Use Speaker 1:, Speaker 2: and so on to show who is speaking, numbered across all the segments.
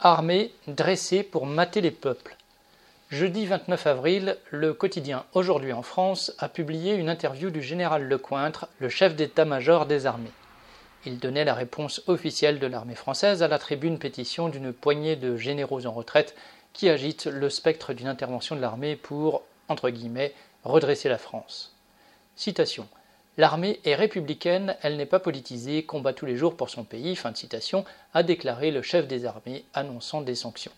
Speaker 1: Armée dressée pour mater les peuples. Jeudi 29 avril, le quotidien Aujourd'hui en France a publié une interview du général Lecointre, le chef d'état-major des armées. Il donnait la réponse officielle de l'armée française à la tribune pétition d'une poignée de généraux en retraite qui agitent le spectre d'une intervention de l'armée pour, entre guillemets, redresser la France. Citation. L'armée est républicaine, elle n'est pas politisée, combat tous les jours pour son pays, fin de citation, a déclaré le chef des armées, annonçant des sanctions.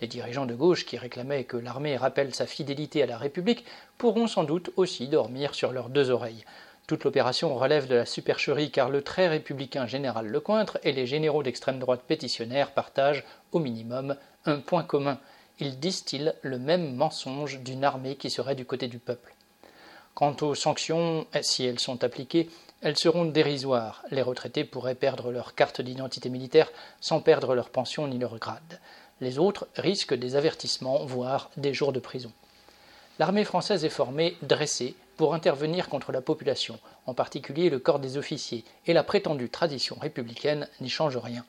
Speaker 1: Les dirigeants de gauche qui réclamaient que l'armée rappelle sa fidélité à la République pourront sans doute aussi dormir sur leurs deux oreilles. Toute l'opération relève de la supercherie car le très républicain général Lecointre et les généraux d'extrême droite pétitionnaires partagent, au minimum, un point commun. Ils distillent le même mensonge d'une armée qui serait du côté du peuple. Quant aux sanctions, si elles sont appliquées, elles seront dérisoires. Les retraités pourraient perdre leur carte d'identité militaire sans perdre leur pension ni leur grade. Les autres risquent des avertissements, voire des jours de prison. L'armée française est formée, dressée, pour intervenir contre la population, en particulier le corps des officiers, et la prétendue tradition républicaine n'y change rien.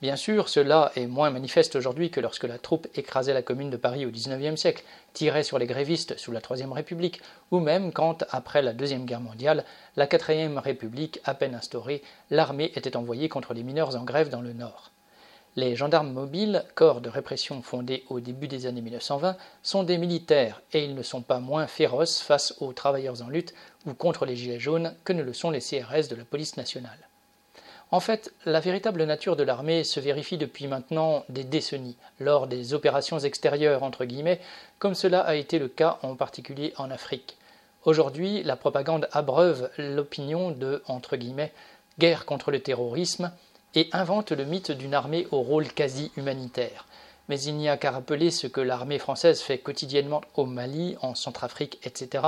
Speaker 1: Bien sûr, cela est moins manifeste aujourd'hui que lorsque la troupe écrasait la commune de Paris au XIXe siècle, tirait sur les grévistes sous la Troisième République, ou même quand, après la Deuxième Guerre mondiale, la Quatrième République à peine instaurée, l'armée était envoyée contre les mineurs en grève dans le Nord. Les gendarmes mobiles, corps de répression fondé au début des années 1920, sont des militaires et ils ne sont pas moins féroces face aux travailleurs en lutte ou contre les gilets jaunes que ne le sont les CRS de la police nationale. En fait, la véritable nature de l'armée se vérifie depuis maintenant des décennies, lors des opérations extérieures, comme cela a été le cas en particulier en Afrique. Aujourd'hui, la propagande abreuve l'opinion de, guerre contre le terrorisme et invente le mythe d'une armée au rôle quasi humanitaire. Mais il n'y a qu'à rappeler ce que l'armée française fait quotidiennement au Mali, en Centrafrique, etc.,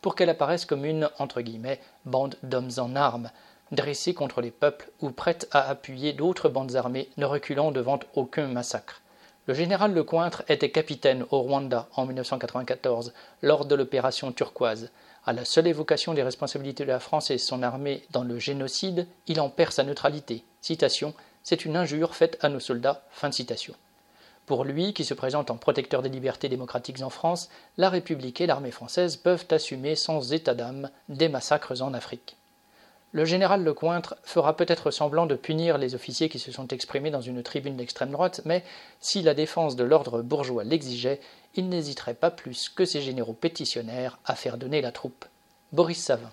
Speaker 1: pour qu'elle apparaisse comme une, entre guillemets, bande d'hommes en armes, dressée contre les peuples ou prête à appuyer d'autres bandes armées ne reculant devant aucun massacre. Le général Lecointre était capitaine au Rwanda en 1994 lors de l'opération turquoise. À la seule évocation des responsabilités de la France et son armée dans le génocide, il en perd sa neutralité. Citation C'est une injure faite à nos soldats. Fin de citation. Pour lui, qui se présente en protecteur des libertés démocratiques en France, la République et l'armée française peuvent assumer sans état d'âme des massacres en Afrique. Le général Lecointre fera peut-être semblant de punir les officiers qui se sont exprimés dans une tribune d'extrême droite, mais si la défense de l'ordre bourgeois l'exigeait, il n'hésiterait pas plus que ses généraux pétitionnaires à faire donner la troupe. Boris Savin.